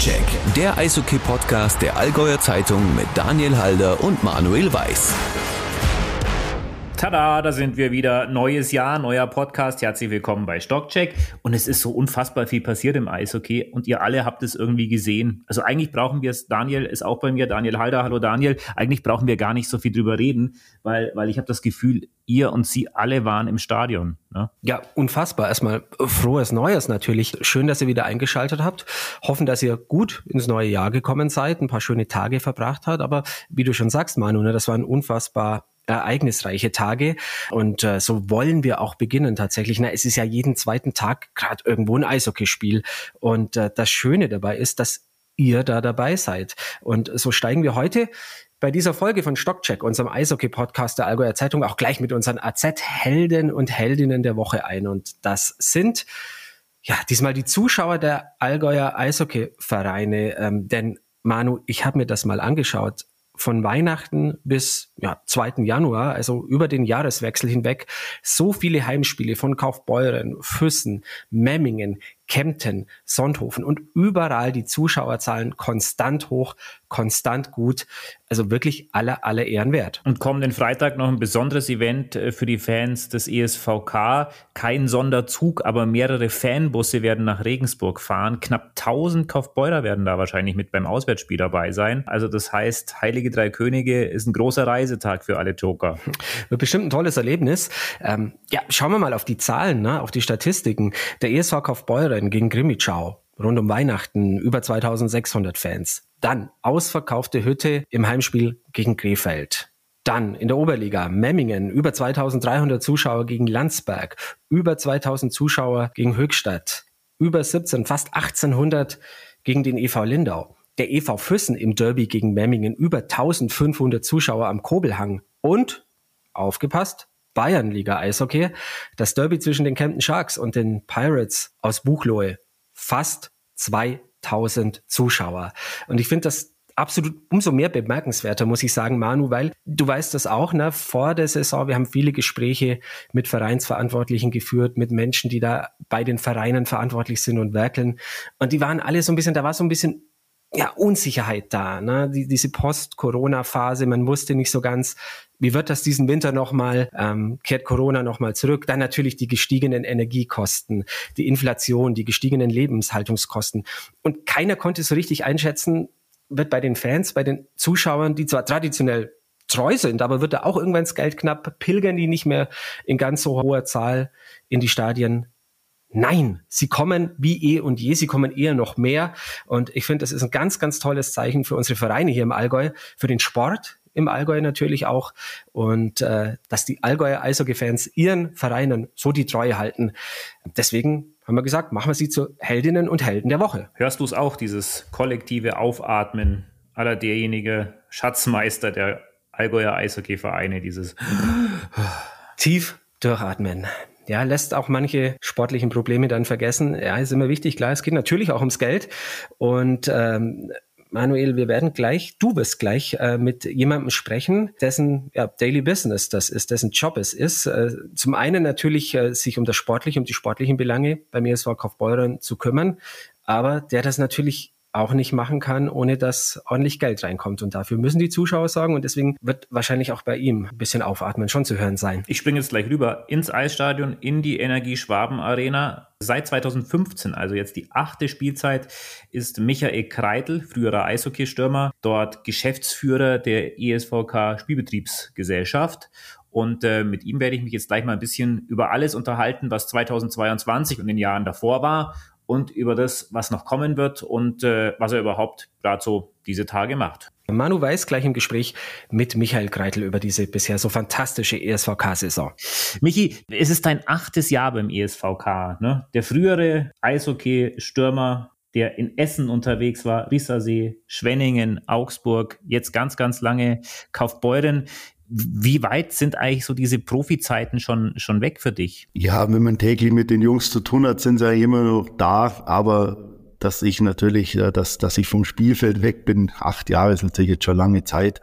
Stockcheck, der Eishockey-Podcast der Allgäuer Zeitung mit Daniel Halder und Manuel Weiß. Tada, da sind wir wieder. Neues Jahr, neuer Podcast. Herzlich willkommen bei Stockcheck. Und es ist so unfassbar viel passiert im Eishockey und ihr alle habt es irgendwie gesehen. Also eigentlich brauchen wir es, Daniel ist auch bei mir, Daniel Halder, hallo Daniel. Eigentlich brauchen wir gar nicht so viel drüber reden, weil, weil ich habe das Gefühl, ihr und sie alle waren im Stadion. Ne? Ja, unfassbar. Erstmal frohes Neues natürlich. Schön, dass ihr wieder eingeschaltet habt. Hoffen, dass ihr gut ins neue Jahr gekommen seid, ein paar schöne Tage verbracht habt. Aber wie du schon sagst, Manu, ne, das war ein unfassbar ereignisreiche Tage. Und äh, so wollen wir auch beginnen tatsächlich. Na, es ist ja jeden zweiten Tag gerade irgendwo ein Eishockeyspiel. Und äh, das Schöne dabei ist, dass ihr da dabei seid. Und so steigen wir heute bei dieser Folge von Stockcheck, unserem Eishockey-Podcast der Allgäuer Zeitung, auch gleich mit unseren AZ-Helden und Heldinnen der Woche ein. Und das sind ja diesmal die Zuschauer der Allgäuer Eishockey-Vereine. Ähm, denn Manu, ich habe mir das mal angeschaut von Weihnachten bis ja, 2. Januar, also über den Jahreswechsel hinweg, so viele Heimspiele von Kaufbeuren, Füssen, Memmingen, Kempten, Sonthofen und überall die Zuschauerzahlen konstant hoch, konstant gut. Also wirklich alle, alle Ehren wert. Und kommenden Freitag noch ein besonderes Event äh, für die Fans des ESVK. Kein Sonderzug, aber mehrere Fanbusse werden nach Regensburg fahren. Knapp 1000 Kaufbeurer werden da wahrscheinlich mit beim Auswärtsspiel dabei sein. Also das heißt, Heilige Drei Könige ist ein großer Reisetag für alle Joker. Wird bestimmt ein tolles Erlebnis. Ähm, ja, schauen wir mal auf die Zahlen, ne, auf die Statistiken. Der ESV Kaufbeurer Köln gegen Grimmitschau. Rund um Weihnachten über 2600 Fans. Dann ausverkaufte Hütte im Heimspiel gegen Krefeld. Dann in der Oberliga Memmingen über 2300 Zuschauer gegen Landsberg, über 2000 Zuschauer gegen Höchstadt, über 17, fast 1800 gegen den EV Lindau. Der EV Füssen im Derby gegen Memmingen über 1500 Zuschauer am Kobelhang und aufgepasst, Bayernliga Eishockey, das Derby zwischen den Kempten Sharks und den Pirates aus Buchloe. Fast 2000 Zuschauer. Und ich finde das absolut umso mehr bemerkenswerter, muss ich sagen, Manu, weil du weißt das auch, ne, vor der Saison, wir haben viele Gespräche mit Vereinsverantwortlichen geführt, mit Menschen, die da bei den Vereinen verantwortlich sind und werkeln. Und die waren alle so ein bisschen, da war so ein bisschen ja, Unsicherheit da, ne? Die, diese Post-Corona-Phase, man wusste nicht so ganz, wie wird das diesen Winter nochmal, ähm, kehrt Corona nochmal zurück, dann natürlich die gestiegenen Energiekosten, die Inflation, die gestiegenen Lebenshaltungskosten. Und keiner konnte so richtig einschätzen, wird bei den Fans, bei den Zuschauern, die zwar traditionell treu sind, aber wird da auch irgendwann das Geld knapp, pilgern die nicht mehr in ganz so hoher Zahl in die Stadien Nein, sie kommen wie eh und je, sie kommen eher noch mehr. Und ich finde, das ist ein ganz, ganz tolles Zeichen für unsere Vereine hier im Allgäu, für den Sport im Allgäu natürlich auch. Und äh, dass die Allgäuer Eishockey-Fans ihren Vereinen so die Treue halten. Deswegen haben wir gesagt, machen wir sie zu Heldinnen und Helden der Woche. Hörst du es auch, dieses kollektive Aufatmen aller derjenige Schatzmeister der Allgäuer Eishockey-Vereine, dieses tief durchatmen ja, lässt auch manche sportlichen Probleme dann vergessen. Ja, ist immer wichtig, klar, es geht natürlich auch ums Geld. Und ähm, Manuel, wir werden gleich, du wirst gleich äh, mit jemandem sprechen, dessen ja, Daily Business das ist, dessen Job es ist. Äh, zum einen natürlich äh, sich um das Sportliche, um die sportlichen Belange bei mir ESV Kaufbeuren zu kümmern, aber der das natürlich auch nicht machen kann, ohne dass ordentlich Geld reinkommt. Und dafür müssen die Zuschauer sorgen und deswegen wird wahrscheinlich auch bei ihm ein bisschen Aufatmen schon zu hören sein. Ich springe jetzt gleich rüber ins Eisstadion, in die Energie Schwaben Arena. Seit 2015, also jetzt die achte Spielzeit, ist Michael Kreitel, früherer Eishockeystürmer, dort Geschäftsführer der ESVK Spielbetriebsgesellschaft. Und äh, mit ihm werde ich mich jetzt gleich mal ein bisschen über alles unterhalten, was 2022 und den Jahren davor war und über das, was noch kommen wird und äh, was er überhaupt gerade so diese Tage macht. Manu Weiß gleich im Gespräch mit Michael Kreitel über diese bisher so fantastische ESVK-Saison. Michi, es ist dein achtes Jahr beim ESVK. Ne? Der frühere Eishockey-Stürmer, der in Essen unterwegs war, Rissersee, Schwenningen, Augsburg, jetzt ganz, ganz lange Kaufbeuren wie weit sind eigentlich so diese Profizeiten schon, schon weg für dich? Ja, wenn man täglich mit den Jungs zu tun hat, sind sie ja immer noch da, aber dass ich natürlich, äh, dass, dass ich vom Spielfeld weg bin, acht Jahre ist natürlich jetzt schon lange Zeit,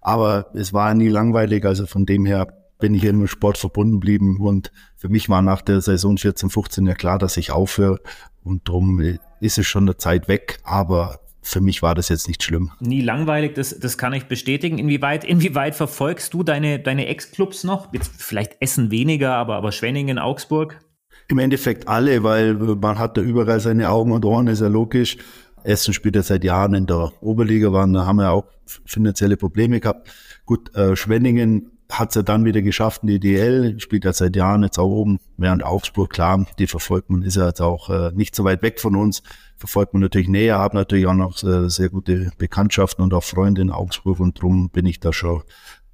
aber es war nie langweilig, also von dem her bin ich dem Sport verbunden geblieben. Und für mich war nach der Saison 14, 15 ja klar, dass ich aufhöre. Und darum ist es schon eine Zeit weg, aber für mich war das jetzt nicht schlimm. Nie langweilig, das, das kann ich bestätigen. Inwieweit, inwieweit verfolgst du deine, deine Ex-Clubs noch? Jetzt vielleicht Essen weniger, aber, aber Schwenningen, Augsburg? Im Endeffekt alle, weil man hat da überall seine Augen und Ohren, ist ja logisch. Essen spielt ja seit Jahren in der Oberliga, waren, da haben wir auch finanzielle Probleme gehabt. Gut, äh, Schwenningen hat es ja dann wieder geschafft in die DL, spielt ja seit Jahren jetzt auch oben, während Augsburg, klar, die verfolgt man, ist ja jetzt auch äh, nicht so weit weg von uns, verfolgt man natürlich näher, habe natürlich auch noch äh, sehr gute Bekanntschaften und auch Freunde in Augsburg und drum bin ich da schon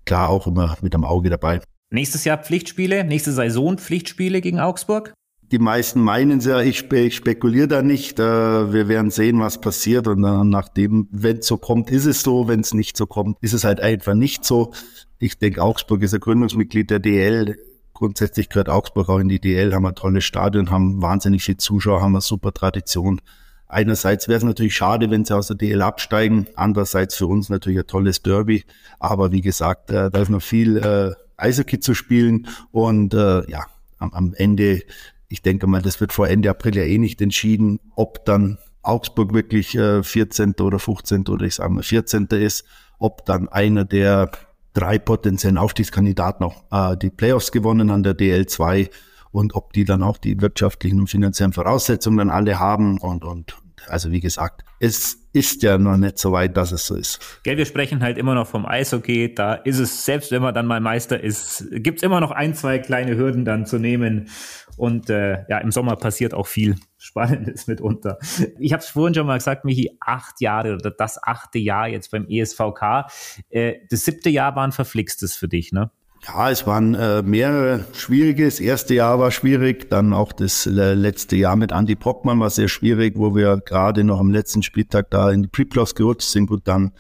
klar auch immer mit am Auge dabei. Nächstes Jahr Pflichtspiele, nächste Saison Pflichtspiele gegen Augsburg? Die meisten meinen es ja, ich, spe ich spekuliere da nicht. Äh, wir werden sehen, was passiert. Und dann nachdem, wenn es so kommt, ist es so. Wenn es nicht so kommt, ist es halt einfach nicht so. Ich denke, Augsburg ist ein Gründungsmitglied der DL. Grundsätzlich gehört Augsburg auch in die DL, haben ein tolles Stadion, haben wahnsinnig viele Zuschauer, haben eine super Tradition. Einerseits wäre es natürlich schade, wenn sie aus der DL absteigen. Andererseits für uns natürlich ein tolles Derby. Aber wie gesagt, äh, da ist noch viel äh, Eishockey zu spielen. Und äh, ja, am, am Ende ich denke mal, das wird vor Ende April ja eh nicht entschieden, ob dann Augsburg wirklich äh, 14. oder 15. oder ich sage mal 14. ist, ob dann einer der drei potenziellen Aufstiegskandidaten noch äh, die Playoffs gewonnen an der DL2 und ob die dann auch die wirtschaftlichen und finanziellen Voraussetzungen dann alle haben und, und also wie gesagt, es ist ja noch nicht so weit, dass es so ist. Gell, wir sprechen halt immer noch vom Eishockey. Da ist es, selbst wenn man dann mal Meister ist, gibt es immer noch ein, zwei kleine Hürden dann zu nehmen. Und äh, ja, im Sommer passiert auch viel Spannendes mitunter. Ich habe es vorhin schon mal gesagt, Michi, acht Jahre oder das achte Jahr jetzt beim ESVK. Äh, das siebte Jahr war ein verflixtes für dich, ne? Ja, es waren äh, mehrere schwierige. Das erste Jahr war schwierig, dann auch das äh, letzte Jahr mit Andy Brockmann war sehr schwierig, wo wir gerade noch am letzten Spieltag da in die Pre-Playoffs gerutscht sind. Gut, dann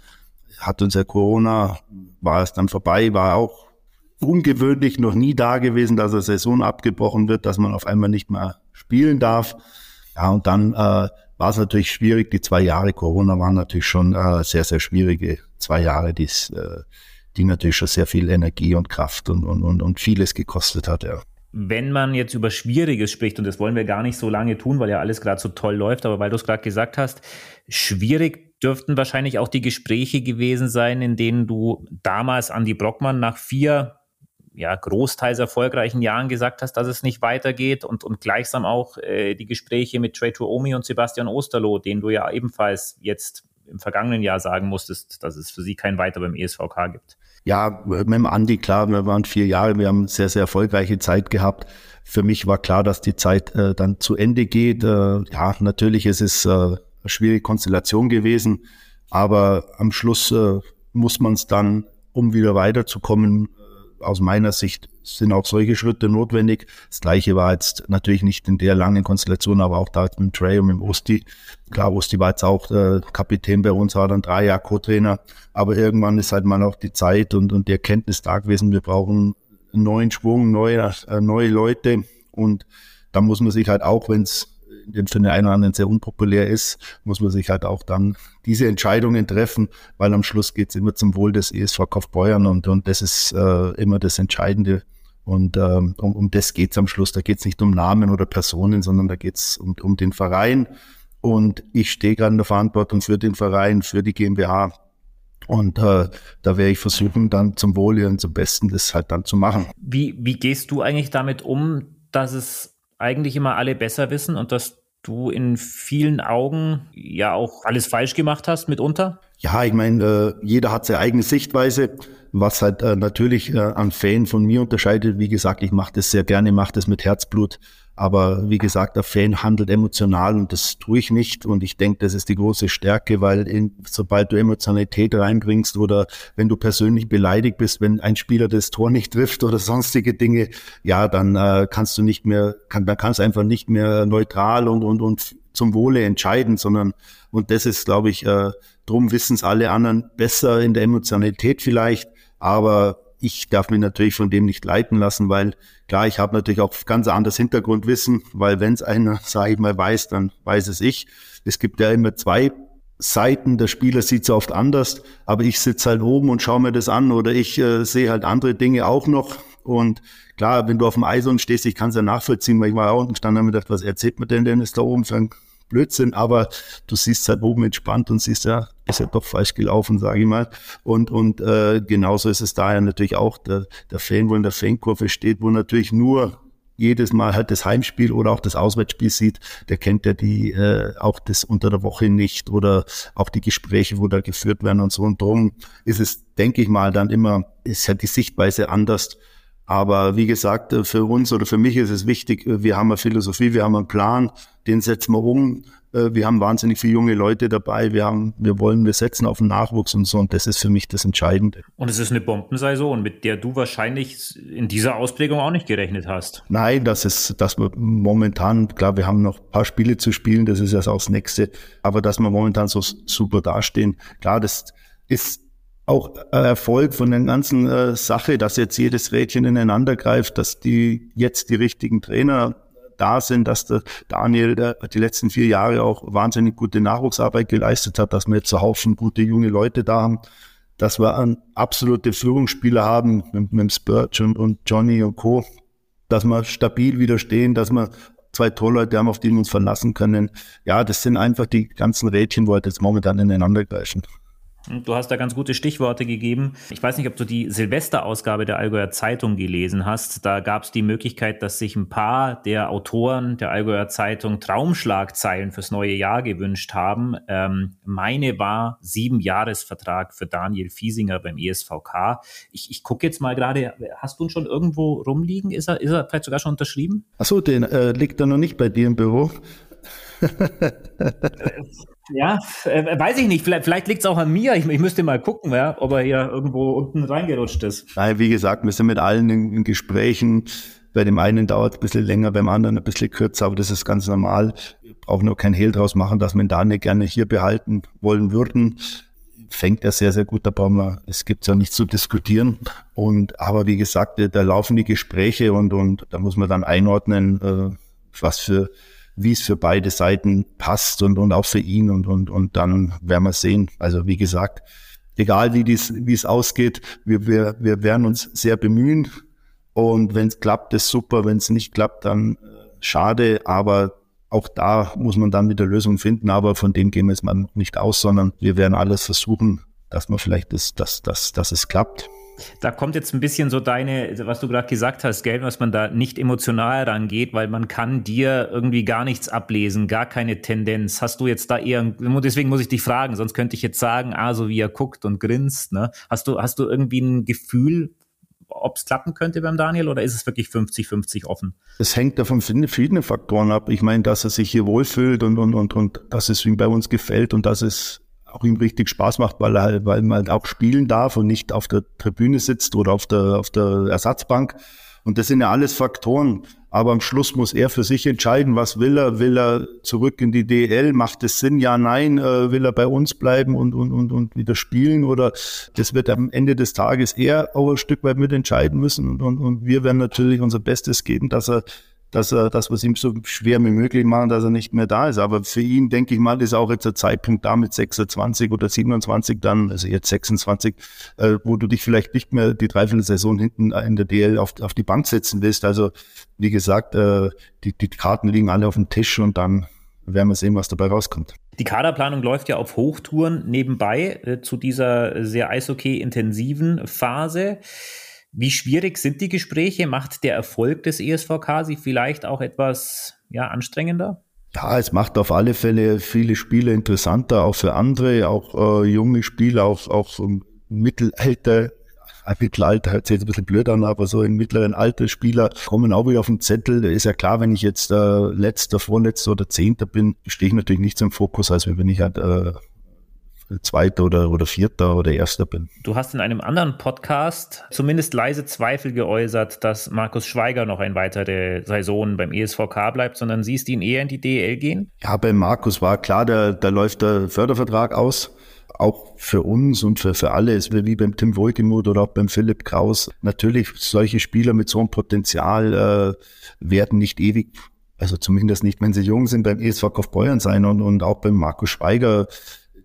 hat uns ja Corona, war es dann vorbei, war auch ungewöhnlich, noch nie da gewesen, dass eine Saison abgebrochen wird, dass man auf einmal nicht mehr spielen darf. Ja, und dann äh, war es natürlich schwierig. Die zwei Jahre Corona waren natürlich schon äh, sehr, sehr schwierige zwei Jahre, die äh, die natürlich schon sehr viel Energie und Kraft und, und, und, und vieles gekostet hat, ja. Wenn man jetzt über Schwieriges spricht, und das wollen wir gar nicht so lange tun, weil ja alles gerade so toll läuft, aber weil du es gerade gesagt hast, schwierig dürften wahrscheinlich auch die Gespräche gewesen sein, in denen du damals Andy Brockmann nach vier ja, großteils erfolgreichen Jahren gesagt hast, dass es nicht weitergeht und, und gleichsam auch äh, die Gespräche mit Trey Tuomi und Sebastian Osterloh, den du ja ebenfalls jetzt im vergangenen Jahr sagen musstest, dass es für sie kein Weiter beim ESVK gibt. Ja, mit dem Andi, klar, wir waren vier Jahre, wir haben sehr, sehr erfolgreiche Zeit gehabt. Für mich war klar, dass die Zeit äh, dann zu Ende geht. Äh, ja, natürlich ist es äh, eine schwierige Konstellation gewesen, aber am Schluss äh, muss man es dann, um wieder weiterzukommen, aus meiner Sicht sind auch solche Schritte notwendig. Das gleiche war jetzt natürlich nicht in der langen Konstellation, aber auch da mit dem Trey und mit Osti. Klar, Osti war jetzt auch äh, Kapitän bei uns, war dann drei Jahre Co-Trainer. Aber irgendwann ist halt mal auch die Zeit und, und die Erkenntnis da gewesen, wir brauchen einen neuen Schwung, neue, äh, neue Leute. Und da muss man sich halt auch, wenn es für den einen oder anderen sehr unpopulär ist, muss man sich halt auch dann diese Entscheidungen treffen, weil am Schluss geht es immer zum Wohl des ESV Kaufbeuern und, und das ist äh, immer das Entscheidende. Und ähm, um, um das geht es am Schluss. Da geht es nicht um Namen oder Personen, sondern da geht es um, um den Verein. Und ich stehe gerade in der Verantwortung für den Verein, für die GmbH. Und äh, da werde ich versuchen, dann zum Wohle und zum Besten das halt dann zu machen. Wie, wie gehst du eigentlich damit um, dass es eigentlich immer alle besser wissen und dass du in vielen Augen ja auch alles falsch gemacht hast mitunter? Ja, ich meine, äh, jeder hat seine eigene Sichtweise, was halt äh, natürlich äh, an Fan von mir unterscheidet. Wie gesagt, ich mache das sehr gerne, mache das mit Herzblut. Aber wie gesagt, der Fan handelt emotional und das tue ich nicht. Und ich denke, das ist die große Stärke, weil in, sobald du Emotionalität reinbringst oder wenn du persönlich beleidigt bist, wenn ein Spieler das Tor nicht trifft oder sonstige Dinge, ja, dann äh, kannst du nicht mehr, kann, dann kannst du einfach nicht mehr neutral und, und, und zum Wohle entscheiden, sondern, und das ist, glaube ich, äh, drum wissen es alle anderen besser in der Emotionalität vielleicht, aber ich darf mich natürlich von dem nicht leiten lassen, weil klar, ich habe natürlich auch ganz anderes Hintergrundwissen, weil wenn es einer, sage ich mal, weiß, dann weiß es ich. Es gibt ja immer zwei Seiten, der Spieler sieht es oft anders, aber ich sitze halt oben und schaue mir das an oder ich äh, sehe halt andere Dinge auch noch. Und klar, wenn du auf dem Eis und stehst, ich kann es ja nachvollziehen, weil ich war auch und habe mir gedacht, was erzählt mir denn denn ist da oben für ein Blödsinn, aber du siehst halt oben entspannt und siehst ja, ist ja doch falsch gelaufen, sage ich mal. Und, und äh, genauso ist es da ja natürlich auch, der, der Fan, wo in der Fankurve steht, wo natürlich nur jedes Mal halt das Heimspiel oder auch das Auswärtsspiel sieht, der kennt ja die äh, auch das unter der Woche nicht oder auch die Gespräche, wo da geführt werden und so. Und darum ist es, denke ich mal, dann immer, ist ja die Sichtweise anders. Aber wie gesagt, äh, für uns oder für mich ist es wichtig, äh, wir haben eine Philosophie, wir haben einen Plan, den setzen wir um. Äh, wir haben wahnsinnig viele junge Leute dabei. Wir haben, wir wollen, wir setzen auf den Nachwuchs und so. Und das ist für mich das Entscheidende. Und es ist eine Bombensaison, mit der du wahrscheinlich in dieser Ausprägung auch nicht gerechnet hast. Nein, das ist, dass wir momentan, klar, wir haben noch ein paar Spiele zu spielen. Das ist ja auch das nächste. Aber dass wir momentan so super dastehen, klar, das ist auch Erfolg von der ganzen äh, Sache, dass jetzt jedes Rädchen ineinander greift, dass die jetzt die richtigen Trainer da sind, dass der Daniel der, die letzten vier Jahre auch wahnsinnig gute Nachwuchsarbeit geleistet hat, dass wir jetzt so Haufen gute junge Leute da haben, dass wir einen absolute Führungsspieler haben mit, mit Spurge und, und Johnny und Co., dass wir stabil widerstehen, dass wir zwei Torleute haben, auf die wir uns verlassen können. Ja, das sind einfach die ganzen Rädchen, wo halt jetzt momentan ineinander greifen. Du hast da ganz gute Stichworte gegeben. Ich weiß nicht, ob du die Silvesterausgabe der Allgäuer Zeitung gelesen hast. Da gab es die Möglichkeit, dass sich ein paar der Autoren der Allgäuer Zeitung Traumschlagzeilen fürs neue Jahr gewünscht haben. Ähm, meine war sieben Jahresvertrag für Daniel Fiesinger beim ESVK. Ich, ich gucke jetzt mal gerade, hast du ihn schon irgendwo rumliegen? Ist er, ist er vielleicht sogar schon unterschrieben? Achso, den äh, liegt er noch nicht bei dir im Büro. Ja, äh, weiß ich nicht. Vielleicht, vielleicht liegt es auch an mir. Ich, ich, müsste mal gucken, ja, ob er hier irgendwo unten reingerutscht ist. Nein, wie gesagt, wir sind mit allen in, in Gesprächen. Bei dem einen dauert es ein bisschen länger, beim anderen ein bisschen kürzer, aber das ist ganz normal. Wir brauchen nur kein Hehl draus machen, dass wir ihn da nicht gerne hier behalten wollen würden. Fängt er sehr, sehr gut, da brauchen wir, es gibt ja nichts zu diskutieren. Und, aber wie gesagt, da laufen die Gespräche und, und da muss man dann einordnen, äh, was für, wie es für beide Seiten passt und, und auch für ihn und, und, und dann werden wir sehen. Also wie gesagt, egal wie dies, wie es ausgeht, wir, wir, wir werden uns sehr bemühen und wenn es klappt, ist super. Wenn es nicht klappt, dann äh, schade, aber auch da muss man dann wieder Lösungen finden, aber von dem gehen wir jetzt mal nicht aus, sondern wir werden alles versuchen, dass man vielleicht das, dass, dass, dass es klappt. Da kommt jetzt ein bisschen so deine, was du gerade gesagt hast, gell, was man da nicht emotional rangeht, weil man kann dir irgendwie gar nichts ablesen, gar keine Tendenz. Hast du jetzt da eher, deswegen muss ich dich fragen, sonst könnte ich jetzt sagen, ah, so wie er guckt und grinst, ne? Hast du, hast du irgendwie ein Gefühl, ob es klappen könnte beim Daniel oder ist es wirklich 50-50 offen? Es hängt davon verschiedenen Faktoren ab. Ich meine, dass er sich hier wohlfühlt und, und, und, und dass es ihm bei uns gefällt und dass es auch ihm richtig Spaß macht, weil er weil man halt auch spielen darf und nicht auf der Tribüne sitzt oder auf der, auf der Ersatzbank. Und das sind ja alles Faktoren. Aber am Schluss muss er für sich entscheiden, was will er? Will er zurück in die DL? Macht es Sinn? Ja, nein. Äh, will er bei uns bleiben und, und, und, und wieder spielen? Oder das wird am Ende des Tages er auch ein Stück weit mitentscheiden müssen. Und, und, und wir werden natürlich unser Bestes geben, dass er dass er, dass wir es ihm so schwer wie möglich machen, dass er nicht mehr da ist. Aber für ihn, denke ich mal, ist auch jetzt der Zeitpunkt da mit 26 oder 27 dann, also jetzt 26, äh, wo du dich vielleicht nicht mehr die Dreiviertelsaison hinten in der DL auf, auf die Bank setzen willst. Also, wie gesagt, äh, die, die Karten liegen alle auf dem Tisch und dann werden wir sehen, was dabei rauskommt. Die Kaderplanung läuft ja auf Hochtouren nebenbei äh, zu dieser sehr Eishockey-intensiven Phase. Wie schwierig sind die Gespräche? Macht der Erfolg des ESVK sie vielleicht auch etwas ja, anstrengender? Ja, es macht auf alle Fälle viele Spiele interessanter, auch für andere, auch äh, junge Spieler, auch, auch um, Mittelalter. Ein Mittelalter hört sich jetzt ein bisschen blöd an, aber so in mittleren Alter Spieler kommen auch wieder auf den Zettel. Ist ja klar, wenn ich jetzt äh, letzter, vorletzter oder zehnter bin, stehe ich natürlich nicht so im Fokus, als wenn ich halt äh, Zweiter oder, oder Vierter oder Erster bin. Du hast in einem anderen Podcast zumindest leise Zweifel geäußert, dass Markus Schweiger noch eine weitere Saison beim ESVK bleibt, sondern siehst ihn eher in die DL gehen? Ja, bei Markus war klar, da, da läuft der Fördervertrag aus auch für uns und für, für alle, ist wie beim Tim Wohlgemuth oder auch beim Philipp Kraus. Natürlich, solche Spieler mit so einem Potenzial äh, werden nicht ewig, also zumindest nicht, wenn sie jung sind, beim ESV Kaufbeuern sein und, und auch beim Markus Schweiger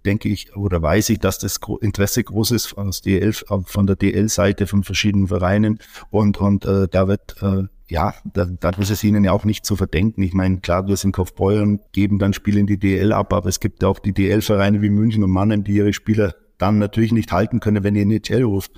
denke ich oder weiß ich, dass das Interesse groß ist aus DL, von der DL-Seite von verschiedenen Vereinen und, und äh, da wird äh, ja, da, da ist es ihnen ja auch nicht zu verdenken. Ich meine, klar, wir sind Kaufbeuer und geben dann Spiele in die DL ab, aber es gibt ja auch die DL-Vereine wie München und Mannheim, die ihre Spieler dann natürlich nicht halten können, wenn ihr in die DL ruft.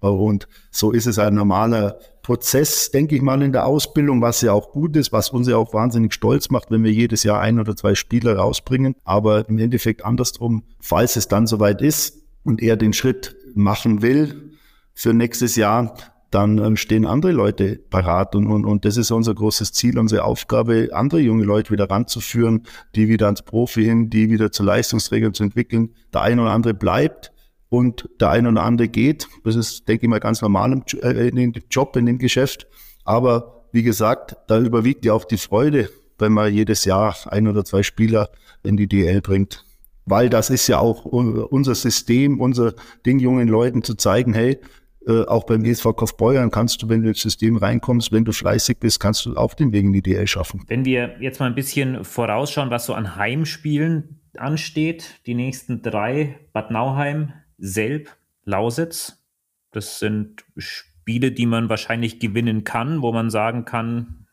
Und so ist es ein normaler Prozess, denke ich mal, in der Ausbildung, was ja auch gut ist, was uns ja auch wahnsinnig stolz macht, wenn wir jedes Jahr ein oder zwei Spieler rausbringen. Aber im Endeffekt andersrum, falls es dann soweit ist und er den Schritt machen will für nächstes Jahr, dann ähm, stehen andere Leute parat. Und, und, und das ist unser großes Ziel, unsere Aufgabe, andere junge Leute wieder ranzuführen, die wieder ans Profi hin, die wieder zu Leistungsträgern zu entwickeln. Der eine oder andere bleibt und der eine oder andere geht. Das ist, denke ich mal, ganz normal im, äh, Job, in dem Geschäft. Aber wie gesagt, da überwiegt ja auch die Freude, wenn man jedes Jahr ein oder zwei Spieler in die DL bringt. Weil das ist ja auch unser System, unser Ding, jungen Leuten zu zeigen, hey, äh, auch beim ESV Kaufbeuern kannst du, wenn du ins System reinkommst, wenn du fleißig bist, kannst du auf den Weg in die DL schaffen. Wenn wir jetzt mal ein bisschen vorausschauen, was so an Heimspielen ansteht, die nächsten drei, Bad Nauheim, Selb, Lausitz, das sind Spiele, die man wahrscheinlich gewinnen kann, wo man sagen kann,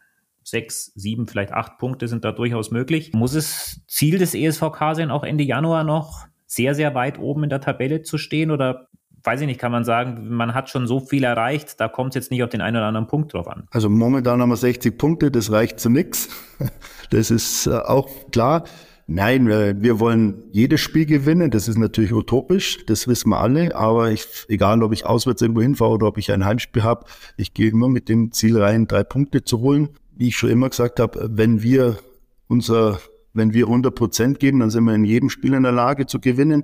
sechs, sieben, vielleicht acht Punkte sind da durchaus möglich. Muss es Ziel des ESVK sein, auch Ende Januar noch sehr, sehr weit oben in der Tabelle zu stehen oder weiß ich nicht, kann man sagen, man hat schon so viel erreicht, da kommt es jetzt nicht auf den einen oder anderen Punkt drauf an. Also momentan haben wir 60 Punkte, das reicht zu nichts. Das ist äh, auch klar. Nein, wir wollen jedes Spiel gewinnen. Das ist natürlich utopisch, das wissen wir alle. Aber ich, egal, ob ich auswärts irgendwo hinfahre oder ob ich ein Heimspiel habe, ich gehe immer mit dem Ziel rein, drei Punkte zu holen. Wie ich schon immer gesagt habe, wenn wir unser, wenn wir 100 Prozent geben, dann sind wir in jedem Spiel in der Lage zu gewinnen.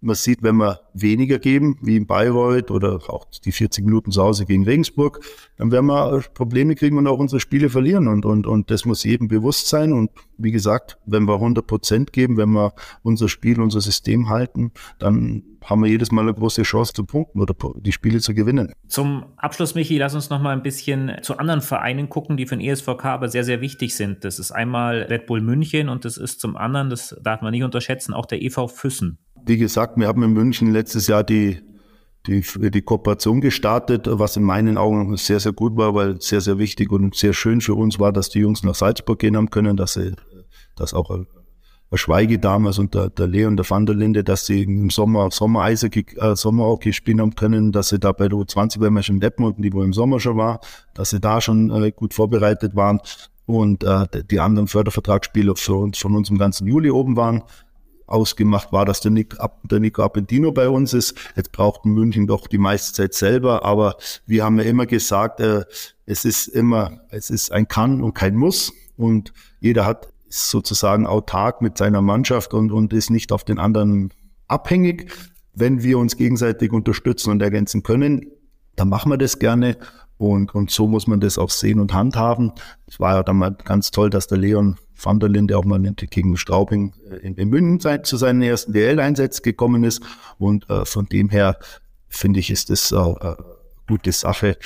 Man sieht, wenn wir weniger geben, wie in Bayreuth oder auch die 40 Minuten zu Hause gegen Regensburg, dann werden wir Probleme kriegen und auch unsere Spiele verlieren. Und, und, und das muss jedem bewusst sein. Und wie gesagt, wenn wir 100 Prozent geben, wenn wir unser Spiel, unser System halten, dann haben wir jedes Mal eine große Chance zu punkten oder die Spiele zu gewinnen. Zum Abschluss, Michi, lass uns noch mal ein bisschen zu anderen Vereinen gucken, die für den ESVK aber sehr, sehr wichtig sind. Das ist einmal Red Bull München und das ist zum anderen, das darf man nicht unterschätzen, auch der EV Füssen wie gesagt, wir haben in München letztes Jahr die, die, die Kooperation gestartet, was in meinen Augen sehr, sehr gut war, weil sehr, sehr wichtig und sehr schön für uns war, dass die Jungs nach Salzburg gehen haben können, dass sie, dass auch ein Schweige damals und der, der Leon, der Van der Linde, dass sie im Sommer Sommer Eishockey, äh, Sommerhockey spielen haben können, dass sie da bei der U20 bei schon Detmold, die wo im Sommer schon war, dass sie da schon äh, gut vorbereitet waren und äh, die anderen Fördervertragsspieler von uns im ganzen Juli oben waren ausgemacht war, dass der, Nick, der Nico Appendino bei uns ist. Jetzt braucht München doch die meiste Zeit selber, aber wir haben ja immer gesagt, äh, es ist immer, es ist ein Kann und kein Muss und jeder hat sozusagen autark mit seiner Mannschaft und, und ist nicht auf den anderen abhängig. Wenn wir uns gegenseitig unterstützen und ergänzen können, dann machen wir das gerne und, und so muss man das auch sehen und handhaben. Es war ja dann mal ganz toll, dass der Leon van der Linde auch mal gegen Straubing äh, in, in München zu seinen ersten DL-Einsätzen gekommen ist. Und äh, von dem her finde ich, ist das äh, äh, gute Sache,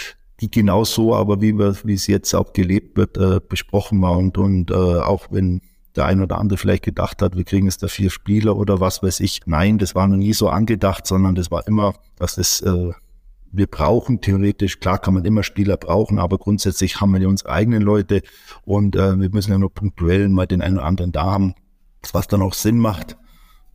die genau so, aber wie, es jetzt auch gelebt wird, äh, besprochen war. Und, und äh, auch wenn der ein oder andere vielleicht gedacht hat, wir kriegen jetzt da vier Spieler oder was weiß ich. Nein, das war noch nie so angedacht, sondern das war immer, dass das äh, wir brauchen theoretisch, klar kann man immer Spieler brauchen, aber grundsätzlich haben wir ja unsere eigenen Leute und äh, wir müssen ja nur punktuell mal den einen oder anderen da haben, was dann auch Sinn macht.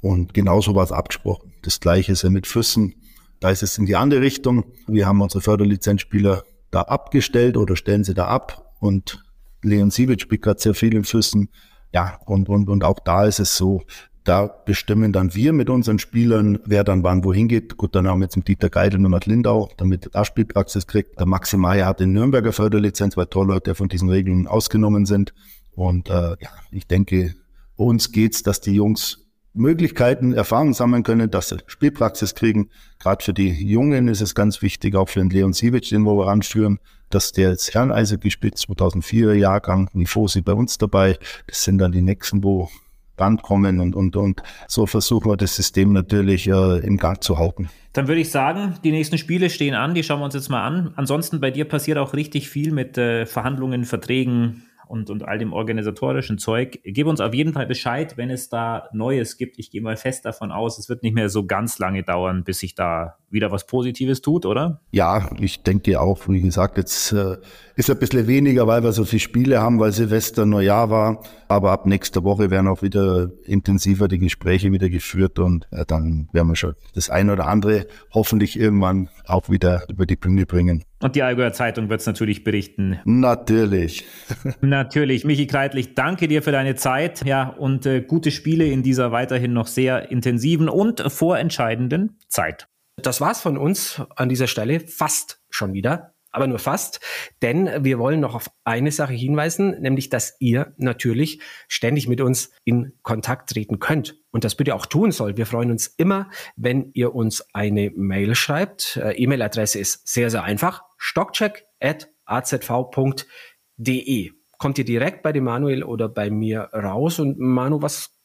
Und genauso war es abgesprochen. Das gleiche ist ja mit Füssen. Da ist es in die andere Richtung. Wir haben unsere Förderlizenzspieler da abgestellt oder stellen sie da ab und Leon Siebic spielt gerade sehr viel in Füssen. Ja, und, und, und auch da ist es so, da bestimmen dann wir mit unseren Spielern, wer dann wann wohin geht. Gut, dann haben wir jetzt mit Dieter Geidel nur nach Lindau, damit er da Spielpraxis kriegt. Der Maxi Meyer hat den Nürnberger Förderlizenz, weil Torleute von diesen Regeln ausgenommen sind. Und äh, ja, ich denke, uns geht's, dass die Jungs Möglichkeiten, Erfahrungen sammeln können, dass sie Spielpraxis kriegen. Gerade für die Jungen ist es ganz wichtig, auch für den Leon Sivic, den wir ranführen, dass der jetzt Herrn Eishockey spielt, 2004er Jahrgang, Nifosi bei uns dabei. Das sind dann die nächsten, wo rankommen und, und, und so versuchen wir das System natürlich äh, im Gang zu halten. Dann würde ich sagen, die nächsten Spiele stehen an, die schauen wir uns jetzt mal an. Ansonsten bei dir passiert auch richtig viel mit äh, Verhandlungen, Verträgen, und, und all dem organisatorischen Zeug. Gib uns auf jeden Fall Bescheid, wenn es da Neues gibt. Ich gehe mal fest davon aus, es wird nicht mehr so ganz lange dauern, bis sich da wieder was Positives tut, oder? Ja, ich denke auch, wie gesagt, jetzt äh, ist ein bisschen weniger, weil wir so viele Spiele haben, weil Silvester Neujahr war. Aber ab nächster Woche werden auch wieder intensiver die Gespräche wieder geführt und äh, dann werden wir schon das eine oder andere hoffentlich irgendwann auch wieder über die Bühne bringen. Und die Allgäuer Zeitung wird es natürlich berichten. Natürlich. natürlich. Michi Kreitlich, danke dir für deine Zeit. Ja, und äh, gute Spiele in dieser weiterhin noch sehr intensiven und vorentscheidenden Zeit. Das war's von uns an dieser Stelle fast schon wieder aber nur fast, denn wir wollen noch auf eine Sache hinweisen, nämlich dass ihr natürlich ständig mit uns in Kontakt treten könnt und das bitte auch tun soll. Wir freuen uns immer, wenn ihr uns eine Mail schreibt. Äh, E-Mail-Adresse ist sehr, sehr einfach. stockcheck.azv.de. Kommt ihr direkt bei dem Manuel oder bei mir raus? Und Manu, was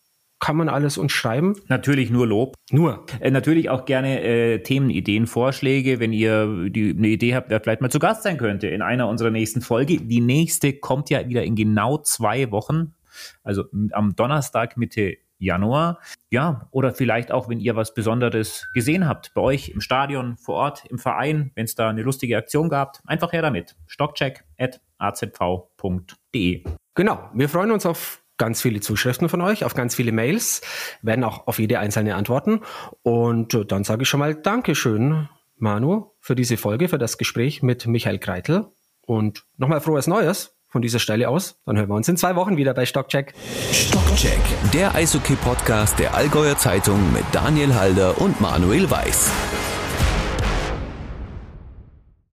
kann man alles uns schreiben? Natürlich nur Lob. Nur. Äh, natürlich auch gerne äh, Themenideen, Vorschläge, wenn ihr die, eine Idee habt, wer vielleicht mal zu Gast sein könnte in einer unserer nächsten Folge. Die nächste kommt ja wieder in genau zwei Wochen, also am Donnerstag Mitte Januar. Ja, oder vielleicht auch, wenn ihr was Besonderes gesehen habt, bei euch im Stadion, vor Ort, im Verein, wenn es da eine lustige Aktion gab, einfach her damit. Stockcheck.azv.de. Genau, wir freuen uns auf ganz viele Zuschriften von euch, auf ganz viele Mails, werden auch auf jede einzelne antworten. Und äh, dann sage ich schon mal Dankeschön, Manu, für diese Folge, für das Gespräch mit Michael Kreitel. Und nochmal frohes Neues von dieser Stelle aus. Dann hören wir uns in zwei Wochen wieder bei Stockcheck. Stockcheck, der Eishockey-Podcast der Allgäuer Zeitung mit Daniel Halder und Manuel Weiß.